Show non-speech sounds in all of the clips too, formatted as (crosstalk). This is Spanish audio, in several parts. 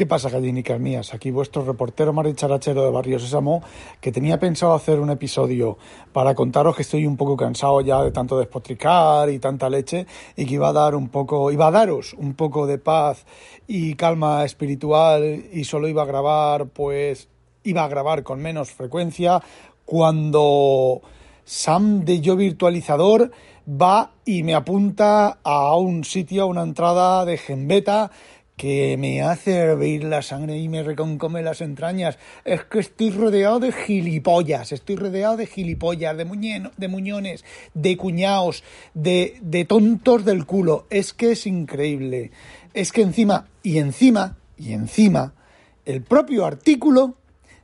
¿Qué pasa, gallinicas mías? Aquí vuestro reportero maricharachero de Barrio Sésamo, que tenía pensado hacer un episodio para contaros que estoy un poco cansado ya de tanto despotricar y tanta leche y que iba a dar un poco, iba a daros un poco de paz y calma espiritual y solo iba a grabar, pues, iba a grabar con menos frecuencia cuando Sam de Yo Virtualizador va y me apunta a un sitio, a una entrada de Gembeta que me hace hervir la sangre y me reconcome las entrañas. Es que estoy rodeado de gilipollas, estoy rodeado de gilipollas, de, muñeno, de muñones, de cuñaos, de, tontos del culo. Es que es increíble. Es que encima, y encima, y encima, el propio artículo,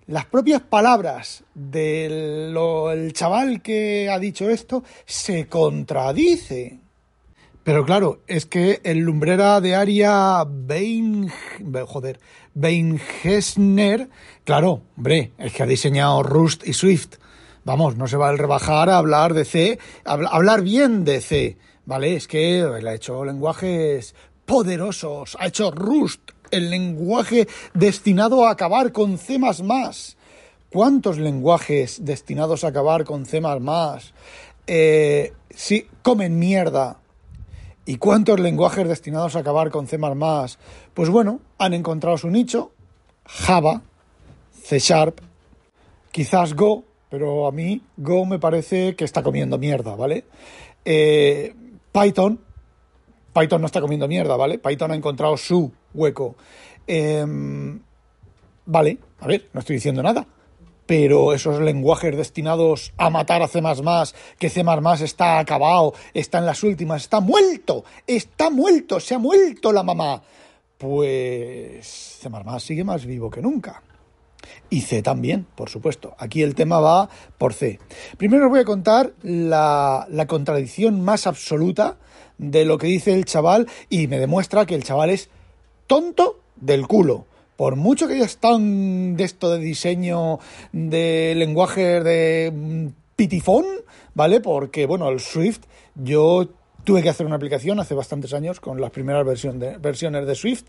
las propias palabras del chaval que ha dicho esto, se contradice. Pero claro, es que el lumbrera de área Bain, joder, Bain-Hessner, claro, hombre, es que ha diseñado Rust y Swift. Vamos, no se va a rebajar a hablar de C, a habl- hablar bien de C, ¿vale? Es que él ha hecho lenguajes poderosos, ha hecho Rust, el lenguaje destinado a acabar con C++. ¿Cuántos lenguajes destinados a acabar con C++? Eh, sí, comen mierda. ¿Y cuántos lenguajes destinados a acabar con C++? Pues bueno, han encontrado su nicho, Java, C Sharp, quizás Go, pero a mí Go me parece que está comiendo mierda, ¿vale? Eh, Python, Python no está comiendo mierda, ¿vale? Python ha encontrado su hueco. Em, vale, a ver, no estoy diciendo nada. Pero esos lenguajes destinados a matar a C++, que C++ está acabado, está en las últimas, está muerto, está muerto, se ha muerto la mamá. Pues C++ sigue más vivo que nunca. Y C también, por supuesto. Aquí el tema va por C. Primero os voy a contar la, la contradicción más absoluta de lo que dice el chaval y me demuestra que el chaval es tonto del culo. Por mucho que haya estado de esto de diseño de lenguajes de mm, pitifón, ¿vale? Porque, bueno, el Swift, yo tuve que hacer una aplicación hace bastantes años con las primeras versión de- versiones de Swift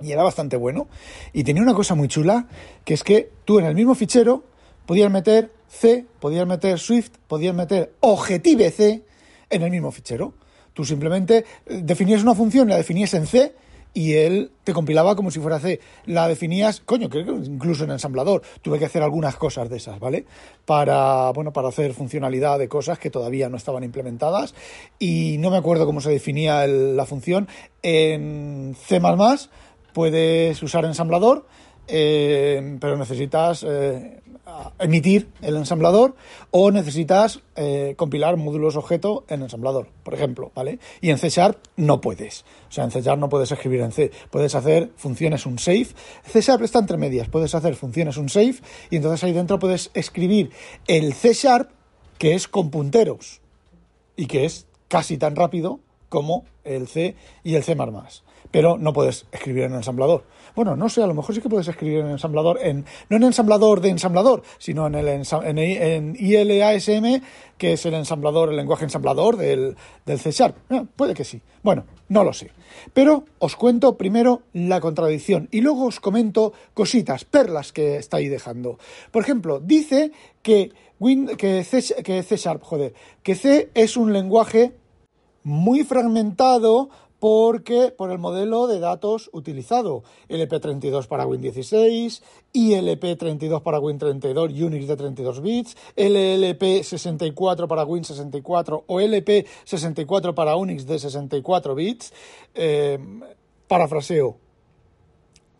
y era bastante bueno. Y tenía una cosa muy chula, que es que tú en el mismo fichero podías meter C, podías meter Swift, podías meter Objective C en el mismo fichero. Tú simplemente eh, definías una función, la definías en C y él te compilaba como si fuera C. La definías, coño, creo que incluso en ensamblador. Tuve que hacer algunas cosas de esas, ¿vale? Para, bueno, para hacer funcionalidad de cosas que todavía no estaban implementadas y no me acuerdo cómo se definía el- la función. En C++ puedes usar ensamblador, eh, pero necesitas eh, emitir el ensamblador o necesitas eh, compilar módulos objeto en ensamblador, por ejemplo, ¿vale? Y en C Sharp no puedes. O sea, en C Sharp no puedes escribir en C. Puedes hacer funciones un save. C Sharp está entre medias. Puedes hacer funciones un save y entonces ahí dentro puedes escribir el C Sharp que es con punteros y que es casi tan rápido como el C y el C++. Pero no puedes escribir en ensamblador. Bueno, no sé, a lo mejor sí que puedes escribir en ensamblador, en, no en ensamblador de ensamblador, sino en, el en, en ILASM, que es el ensamblador, el lenguaje ensamblador del, del C Sharp. Eh, puede que sí. Bueno, no lo sé. Pero os cuento primero la contradicción y luego os comento cositas, perlas que está ahí dejando. Por ejemplo, dice que, Win, que, C, que C Sharp, joder, que C es un lenguaje muy fragmentado porque por el modelo de datos utilizado, LP32 para Win16, ILP32 para Win32 Unix de 32 bits, LLP64 para Win64 o LP64 para Unix de 64 bits. Eh, parafraseo,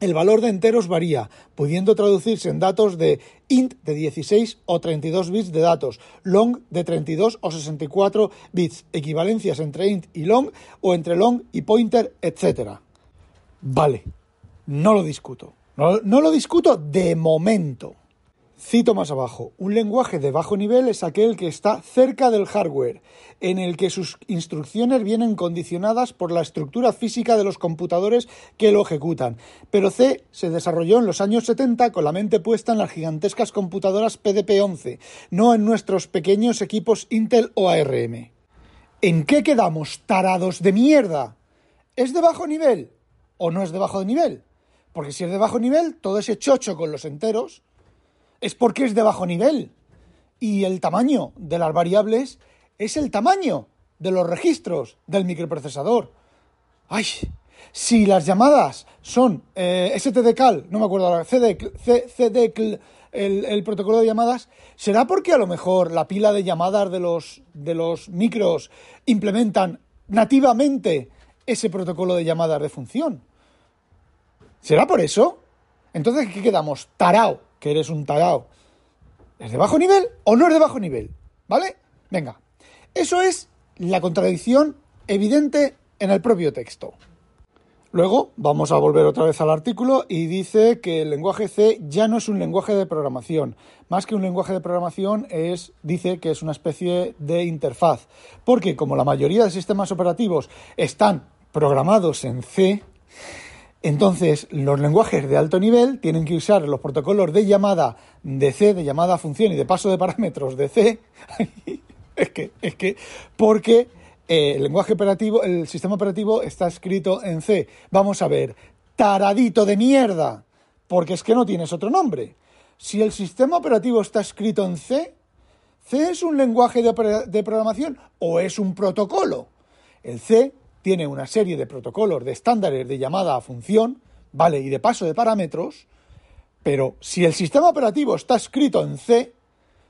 el valor de enteros varía, pudiendo traducirse en datos de int de 16 o 32 bits de datos, long de 32 o 64 bits, equivalencias entre int y long o entre long y pointer, etc. Vale, no lo discuto. No, no lo discuto de momento. Cito más abajo, un lenguaje de bajo nivel es aquel que está cerca del hardware, en el que sus instrucciones vienen condicionadas por la estructura física de los computadores que lo ejecutan. Pero C se desarrolló en los años 70 con la mente puesta en las gigantescas computadoras PDP-11, no en nuestros pequeños equipos Intel o ARM. ¿En qué quedamos, tarados de mierda? ¿Es de bajo nivel o no es de bajo nivel? Porque si es de bajo nivel, todo ese chocho con los enteros es porque es de bajo nivel. Y el tamaño de las variables es el tamaño de los registros del microprocesador. ¡Ay! Si las llamadas son eh, STDCAL, no me acuerdo ahora, CDCL, el, el, protocolo de llamadas, ¿será porque a lo mejor la pila de llamadas de los, de los micros implementan nativamente ese protocolo de llamadas de función? ¿Será por eso? Entonces, ¿qué quedamos? Tarao que eres un tarao. ¿Es de bajo nivel o no es de bajo nivel? ¿Vale? Venga. Eso es la contradicción evidente en el propio texto. Luego vamos a volver otra vez al artículo y dice que el lenguaje C ya no es un lenguaje de programación. Más que un lenguaje de programación es, dice que es una especie de interfaz. Porque como la mayoría de sistemas operativos están programados en C, entonces, los lenguajes de alto nivel tienen que usar los protocolos de llamada de C, de llamada a función y de paso de parámetros de C. (laughs) es que, es que, porque eh, el lenguaje operativo, el sistema operativo está escrito en C. Vamos a ver, taradito de mierda, porque es que no tienes otro nombre. Si el sistema operativo está escrito en C, ¿C es un lenguaje de, de programación o es un protocolo? El C tiene una serie de protocolos, de estándares de llamada a función, ¿vale? Y de paso de parámetros, pero si el sistema operativo está escrito en C,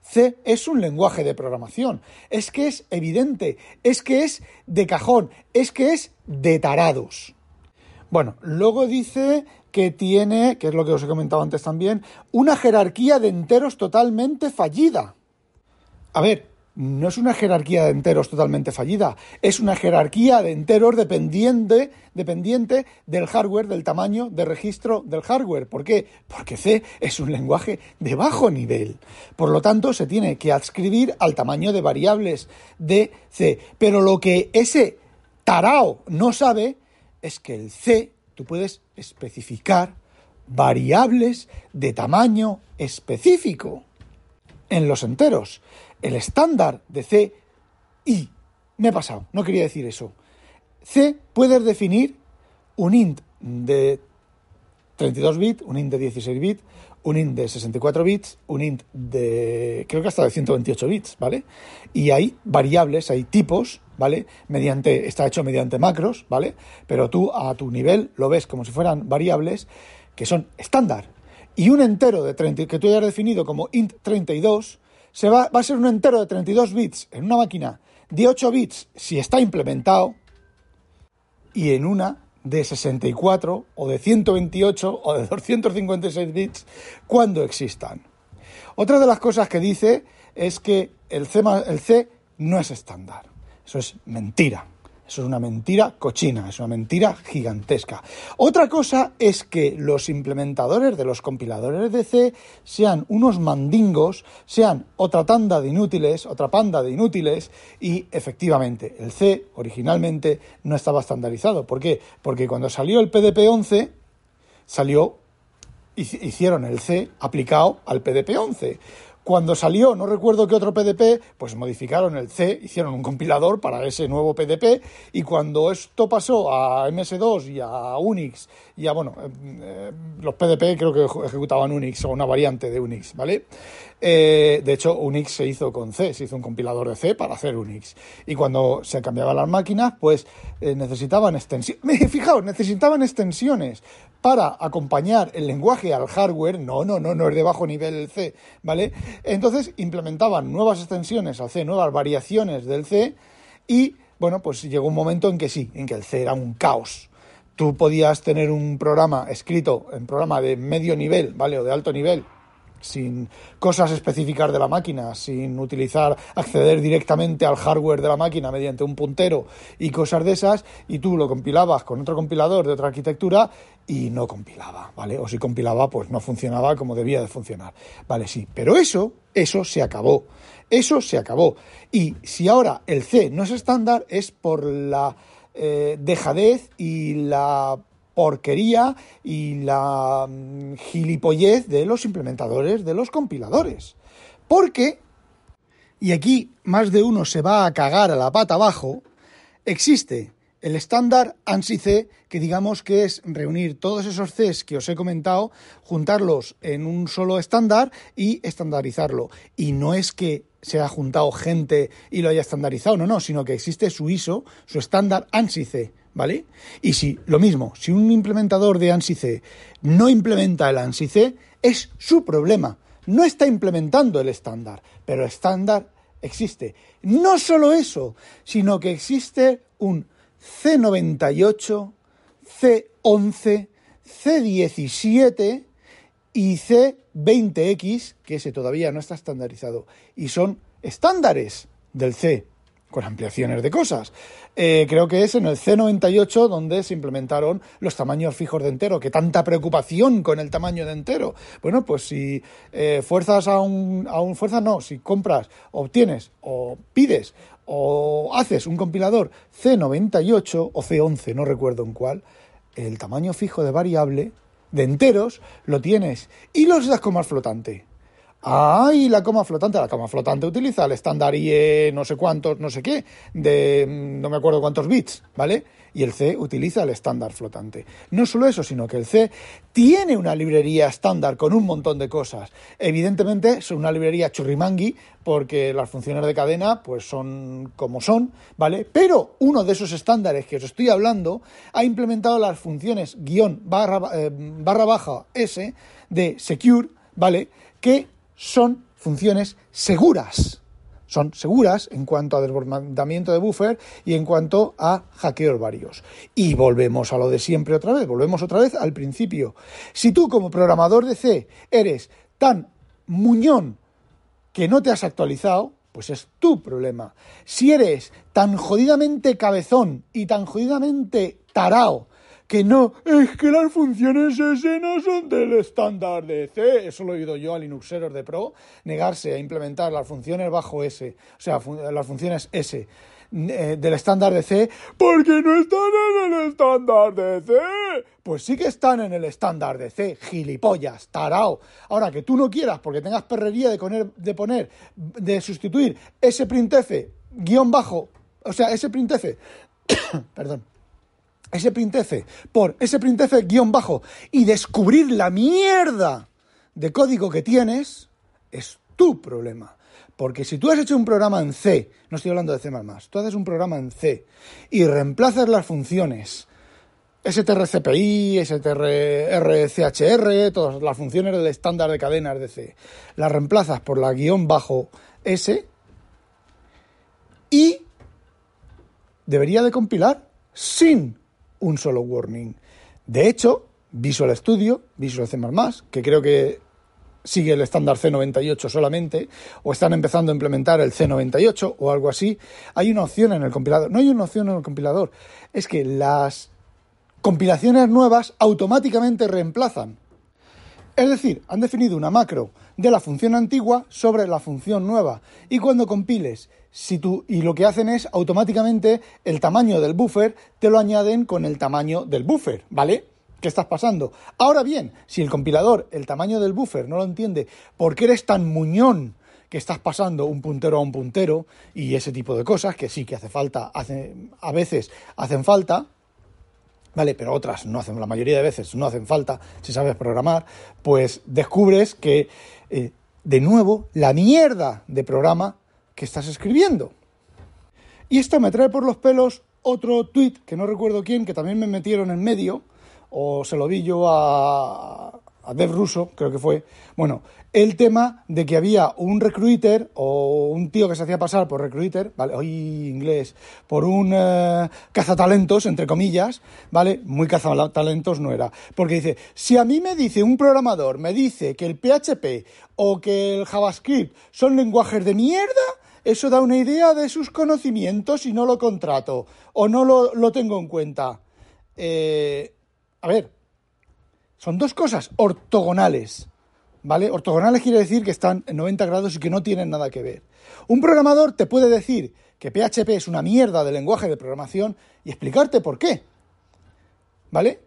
C es un lenguaje de programación. Es que es evidente, es que es de cajón, es que es de tarados. Bueno, luego dice que tiene, que es lo que os he comentado antes también, una jerarquía de enteros totalmente fallida. A ver, no es una jerarquía de enteros totalmente fallida, es una jerarquía de enteros dependiente, dependiente del hardware, del tamaño de registro del hardware. ¿Por qué? Porque C es un lenguaje de bajo nivel. Por lo tanto, se tiene que adscribir al tamaño de variables de C. Pero lo que ese tarao no sabe es que el C tú puedes especificar variables de tamaño específico en los enteros el estándar de C y me he pasado, no quería decir eso. C puedes definir un int de 32 bits, un int de 16 bits, un int de 64 bits, un int de creo que hasta de 128 bits, ¿vale? Y hay variables, hay tipos, ¿vale? Mediante está hecho mediante macros, ¿vale? Pero tú a tu nivel lo ves como si fueran variables que son estándar. Y un entero de 30 que tú hayas definido como int 32 se va, va a ser un entero de 32 bits en una máquina de 8 bits si está implementado y en una de 64 o de 128 o de 256 bits cuando existan. Otra de las cosas que dice es que el C, el C no es estándar. Eso es mentira. Eso es una mentira cochina, es una mentira gigantesca. Otra cosa es que los implementadores de los compiladores de C sean unos mandingos, sean otra tanda de inútiles, otra panda de inútiles, y efectivamente, el C originalmente no estaba estandarizado. ¿Por qué? Porque cuando salió el PDP-11, salió, hicieron el C aplicado al PDP-11. Cuando salió, no recuerdo qué otro PDP, pues modificaron el C, hicieron un compilador para ese nuevo PDP y cuando esto pasó a MS2 y a Unix y a, bueno, eh, eh, los PDP creo que ejecutaban Unix o una variante de Unix, ¿vale? Eh, de hecho, Unix se hizo con C, se hizo un compilador de C para hacer Unix. Y cuando se cambiaban las máquinas, pues necesitaban extensiones. (laughs) Fijaos, necesitaban extensiones para acompañar el lenguaje al hardware. No, no, no, no es de bajo nivel el C, ¿vale? Entonces implementaban nuevas extensiones al C, nuevas variaciones del C y bueno, pues llegó un momento en que sí, en que el C era un caos. Tú podías tener un programa escrito en programa de medio nivel, ¿vale? O de alto nivel, sin cosas específicas de la máquina, sin utilizar, acceder directamente al hardware de la máquina mediante un puntero y cosas de esas, y tú lo compilabas con otro compilador de otra arquitectura y no compilaba, ¿vale? O si compilaba, pues no funcionaba como debía de funcionar. Vale, sí, pero eso, eso se acabó. Eso se acabó. Y si ahora el C no es estándar, es por la eh, dejadez y la porquería y la mm, gilipollez de los implementadores, de los compiladores. Porque, y aquí más de uno se va a cagar a la pata abajo, existe el estándar ANSI-C, que digamos que es reunir todos esos Cs que os he comentado, juntarlos en un solo estándar y estandarizarlo. Y no es que se ha juntado gente y lo haya estandarizado, no, no, sino que existe su ISO, su estándar ANSI-C, ¿vale? Y si, lo mismo, si un implementador de ANSI-C no implementa el ANSI-C, es su problema. No está implementando el estándar, pero el estándar existe. No solo eso, sino que existe un C98, C11, C17 y C20X, que ese todavía no está estandarizado, y son estándares del C, con ampliaciones de cosas. Eh, creo que es en el C98 donde se implementaron los tamaños fijos de entero, que tanta preocupación con el tamaño de entero. Bueno, pues si eh, fuerzas a un, a un fuerza no, si compras, obtienes o pides o haces un compilador C98 o C11, no recuerdo en cuál, el tamaño fijo de variable de enteros lo tienes y los das como flotante. Ah, y la coma flotante. La coma flotante utiliza el estándar IE no sé cuántos, no sé qué, de mm, no me acuerdo cuántos bits, ¿vale? Y el C utiliza el estándar flotante. No solo eso, sino que el C tiene una librería estándar con un montón de cosas. Evidentemente es una librería churrimangui porque las funciones de cadena pues son como son, ¿vale? Pero uno de esos estándares que os estoy hablando ha implementado las funciones guion barra, eh, barra baja S de secure, ¿vale? Que son funciones seguras. Son seguras en cuanto a desbordamiento de buffer y en cuanto a hackeos varios. Y volvemos a lo de siempre otra vez, volvemos otra vez al principio. Si tú como programador de C eres tan muñón que no te has actualizado, pues es tu problema. Si eres tan jodidamente cabezón y tan jodidamente tarao que no, es que las funciones S no son del estándar de C. Eso lo he oído yo a Linuxeros de Pro, negarse a implementar las funciones bajo S, o sea, las funciones S eh, del estándar de C, porque no están en el estándar de C. Pues sí que están en el estándar de C, gilipollas, tarao. Ahora, que tú no quieras, porque tengas perrería de poner, de, poner, de sustituir ese printf guion bajo, o sea, ese printf, (coughs) perdón, ese por ese printf guion bajo y descubrir la mierda de código que tienes, es tu problema. Porque si tú has hecho un programa en C, no estoy hablando de C++, tú haces un programa en C y reemplazas las funciones strcpy, strchr, todas las funciones del estándar de cadenas de C, las reemplazas por la guion bajo S y debería de compilar sin un solo warning. De hecho, Visual Studio, Visual C++, que creo que sigue el estándar C98 solamente, o están empezando a implementar el C98 o algo así, hay una opción en el compilador. No hay una opción en el compilador, es que las compilaciones nuevas automáticamente reemplazan. Es decir, han definido una macro de la función antigua sobre la función nueva. Y cuando compiles, si tú, y lo que hacen es automáticamente el tamaño del buffer te lo añaden con el tamaño del buffer, ¿vale? ¿Qué estás pasando? Ahora bien, si el compilador el tamaño del buffer no lo entiende, ¿por qué eres tan muñón que estás pasando un puntero a un puntero y ese tipo de cosas que sí que hace falta, hace, a veces hacen falta, ¿vale? Pero otras no hacen, la mayoría de veces no hacen falta si sabes programar, pues descubres que, eh, de nuevo, la mierda de programa que estás escribiendo. Y esto me trae por los pelos otro tweet que no recuerdo quién, que también me metieron en medio, o se lo vi yo a, a Dev Russo, creo que fue, bueno, el tema de que había un recruiter o un tío que se hacía pasar por recruiter, ¿vale? Hoy inglés, por un eh, cazatalentos, entre comillas, ¿vale? Muy cazatalentos no era. Porque dice, si a mí me dice un programador, me dice que el PHP o que el JavaScript son lenguajes de mierda, eso da una idea de sus conocimientos y no lo contrato o no lo, lo tengo en cuenta. Eh, a ver, son dos cosas ortogonales. ¿Vale? Ortogonales quiere decir que están en 90 grados y que no tienen nada que ver. Un programador te puede decir que PHP es una mierda de lenguaje de programación y explicarte por qué. ¿Vale?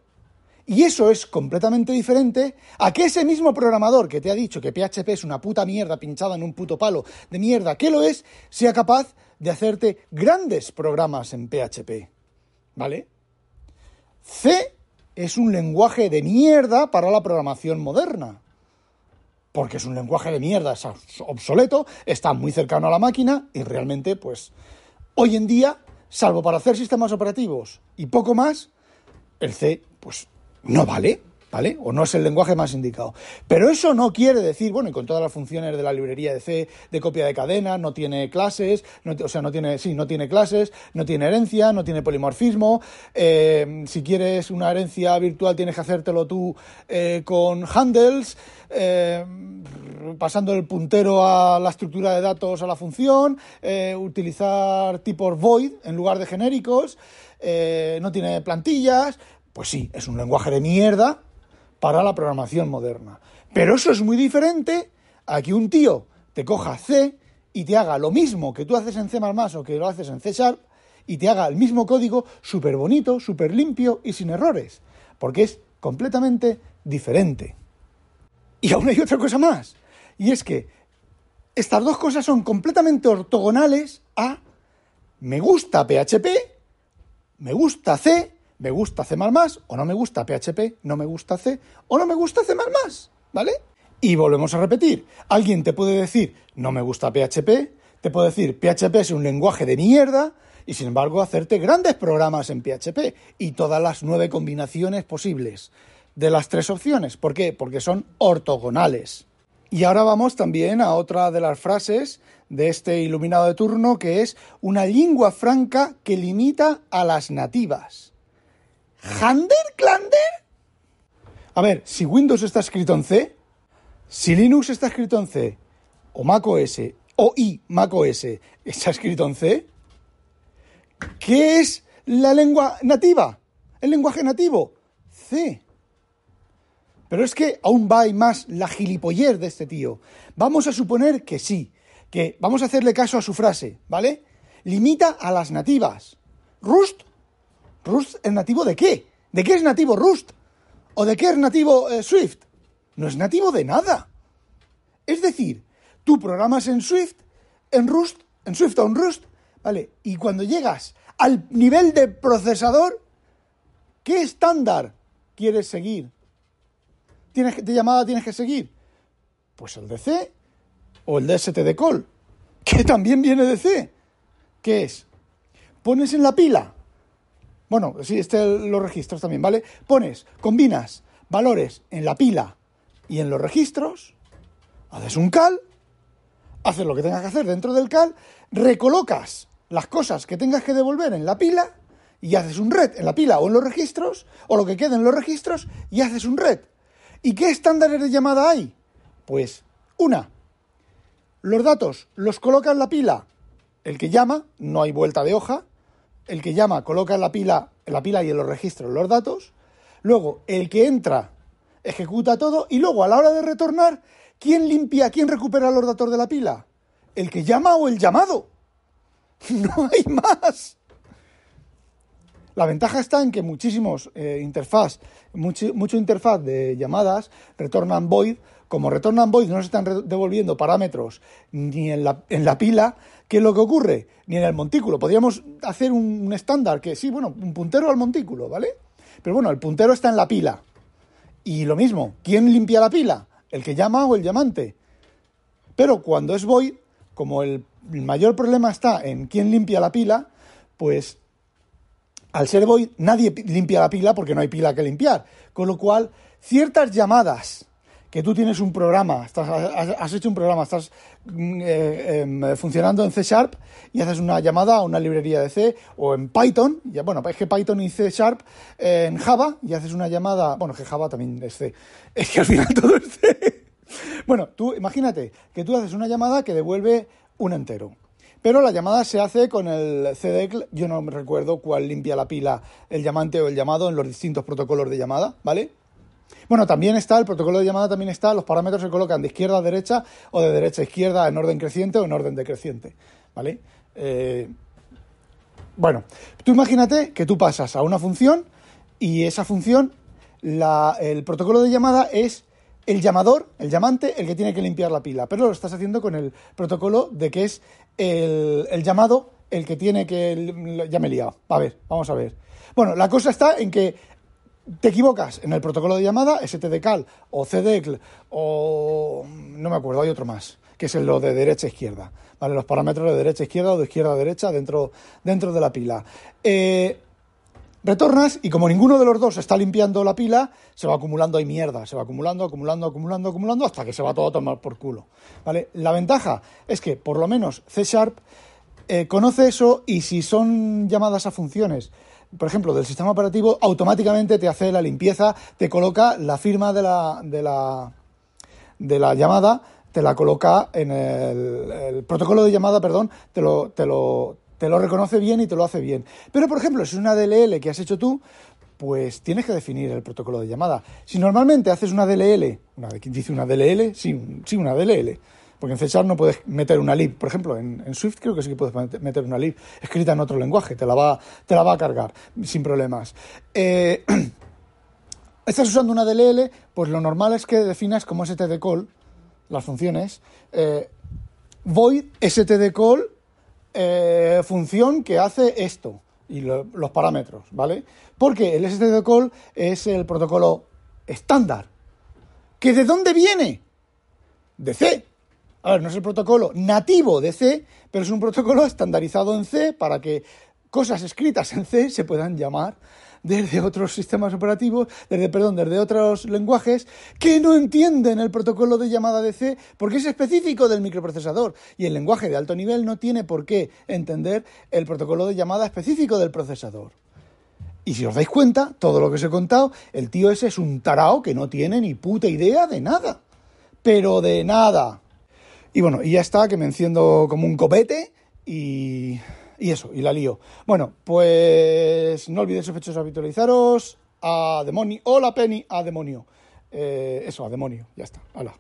Y eso es completamente diferente a que ese mismo programador que te ha dicho que PHP es una puta mierda pinchada en un puto palo de mierda que lo es, sea capaz de hacerte grandes programas en PHP. ¿Vale? C es un lenguaje de mierda para la programación moderna porque es un lenguaje de mierda, es obsoleto, está muy cercano a la máquina y realmente, pues, hoy en día, salvo para hacer sistemas operativos y poco más, el C, pues, no vale. ¿Vale? O no es el lenguaje más indicado. Pero eso no quiere decir, bueno, y con todas las funciones de la librería de C, de copia de cadena, no tiene clases, o sea, no tiene, sí, no tiene clases, no tiene herencia, no tiene polimorfismo. Eh, si quieres una herencia virtual, tienes que hacértelo tú eh, con handles, eh, pasando el puntero a la estructura de datos a la función, utilizar tipos void en lugar de genéricos, no tiene plantillas. Pues sí, es un lenguaje de mierda, para la programación moderna. Pero eso es muy diferente a que un tío te coja C y te haga lo mismo que tú haces en C o que lo haces en C Sharp y te haga el mismo código súper bonito, súper limpio y sin errores, porque es completamente diferente. Y aún hay otra cosa más, y es que estas dos cosas son completamente ortogonales a me gusta PHP, me gusta C me gusta C++, o no me gusta PHP, no me gusta C, o no me gusta C++, ¿vale? Y volvemos a repetir, alguien te puede decir, no me gusta PHP, te puede decir, PHP es un lenguaje de mierda, y sin embargo hacerte grandes programas en PHP y todas las nueve combinaciones posibles de las tres opciones. ¿Por qué? Porque son ortogonales. Y ahora vamos también a otra de las frases de este iluminado de turno, que es una lengua franca que limita a las nativas. ¿Hander Clander? A ver, si Windows está escrito en C, si Linux está escrito en C, o Mac OS, o i Mac OS está escrito en C, ¿qué es la lengua nativa? ¿El lenguaje nativo? C. Pero es que aún va y más la gilipoller de este tío. Vamos a suponer que sí, que vamos a hacerle caso a su frase, ¿vale? Limita a las nativas. Rust ¿Rust es nativo de qué? ¿De qué es nativo Rust? ¿O de qué es nativo eh, Swift? No es nativo de nada. Es decir, tú programas en Swift, en Rust, en Swift o en Rust, ¿vale? Y cuando llegas al nivel de procesador, ¿qué estándar quieres seguir? ¿Tienes, ¿De llamada tienes que seguir? Pues el de C o el de ST call, (laughs) que también viene de C. ¿Qué es? Pones en la pila bueno, sí, este los registros también, ¿vale? Pones, combinas valores en la pila y en los registros, haces un cal, haces lo que tengas que hacer dentro del cal, recolocas las cosas que tengas que devolver en la pila y haces un red en la pila o en los registros, o lo que quede en los registros y haces un red. ¿Y qué estándares de llamada hay? Pues una, los datos los coloca en la pila el que llama, no hay vuelta de hoja, el que llama coloca en la pila, en la pila y en los registros los datos, luego el que entra ejecuta todo y luego a la hora de retornar, ¿quién limpia, quién recupera los datos de la pila? ¿El que llama o el llamado? (laughs) No hay más. La ventaja está en que muchísimos eh, interfaz, mucho, interfaz de llamadas retornan void. Como retornan void no se están devolviendo parámetros ni en la, en la pila, ¿Qué es lo que ocurre? Ni en el montículo. Podríamos hacer un, estándar que sí, bueno, un puntero al montículo, ¿vale? Pero bueno, el puntero está en la pila. Y lo mismo, ¿quién limpia la pila? ¿El que llama o el llamante? Pero cuando es void, como el mayor problema está en quién limpia la pila, pues al ser void nadie limpia la pila porque no hay pila que limpiar. Con lo cual ciertas llamadas que tú tienes un programa, estás, has, hecho un programa, estás mm, eh, em, funcionando en C Sharp y haces una llamada a una librería de C o en Python, bueno, es que Python y C Sharp en Java y haces una llamada, bueno, que Java también es C, (laughs) es que al final todo es C. (laughs) Bueno, tú imagínate que tú haces una llamada que devuelve un entero. Pero la llamada se hace con el CDEC, yo no me recuerdo cuál limpia la pila, el llamante o el llamado en los distintos protocolos de llamada, ¿vale? Bueno, también está, el protocolo de llamada también está, los parámetros se colocan de izquierda a derecha o de derecha a izquierda en orden creciente o en orden decreciente, ¿vale? Eh, bueno, tú imagínate que tú pasas a una función y esa función, el protocolo de llamada es el llamador, el llamante, el que tiene que limpiar la pila, pero lo estás haciendo con el protocolo de que es el, llamado el que tiene que... Ya me he liado. A ver, vamos a ver. Bueno, la cosa está en que te equivocas en el protocolo de llamada, STDCAL o CDECL o no me acuerdo, hay otro más, que es el lo de derecha a izquierda, ¿vale? Los parámetros de derecha a izquierda o de izquierda a derecha dentro, dentro de la pila. Eh, retornas y como ninguno de los dos está limpiando la pila, se va acumulando ahí mierda, se va acumulando, acumulando, acumulando, acumulando hasta que se va todo a tomar por culo, ¿vale? La ventaja es que por lo menos C Sharp eh, conoce eso y si son llamadas a funciones por ejemplo, del sistema operativo, automáticamente te hace la limpieza, te coloca la firma de la, de la, de la llamada, te la coloca en el, protocolo de llamada, perdón, te lo, te, lo, te lo reconoce bien y te lo hace bien. Pero, por ejemplo, si es una DLL que has hecho tú, pues tienes que definir el protocolo de llamada. Si normalmente haces una DLL, una, dice una DLL? Sí, sí, una DLL porque en C no puedes meter una lib. Por ejemplo, en, Swift creo que sí que puedes meter una lib escrita en otro lenguaje, te la va, te la va a cargar sin problemas. Eh, (clears throat) estás usando una DLL, pues lo normal es que definas como std call las funciones. Eh, void std call eh, función que hace esto y los parámetros, ¿vale? Porque el std call es el protocolo estándar. ¿Que de dónde viene? De C. A ver, no es el protocolo nativo de C, pero es un protocolo estandarizado en C para que cosas escritas en C se puedan llamar desde otros sistemas operativos, desde, perdón, desde otros lenguajes que no entienden el protocolo de llamada de C porque es específico del microprocesador y el lenguaje de alto nivel no tiene por qué entender el protocolo de llamada específico del procesador. Y si os dais cuenta, todo lo que os he contado, el tío ese es un tarao que no tiene ni puta idea de nada. Pero de nada. Y bueno, y ya está, que me enciendo como un copete y, y eso, y la lío. Bueno, pues no olvidéis sospechosos habitualizaros a demonio, hola Penny, a demonio. Eh, eso, a demonio, ya está, hala.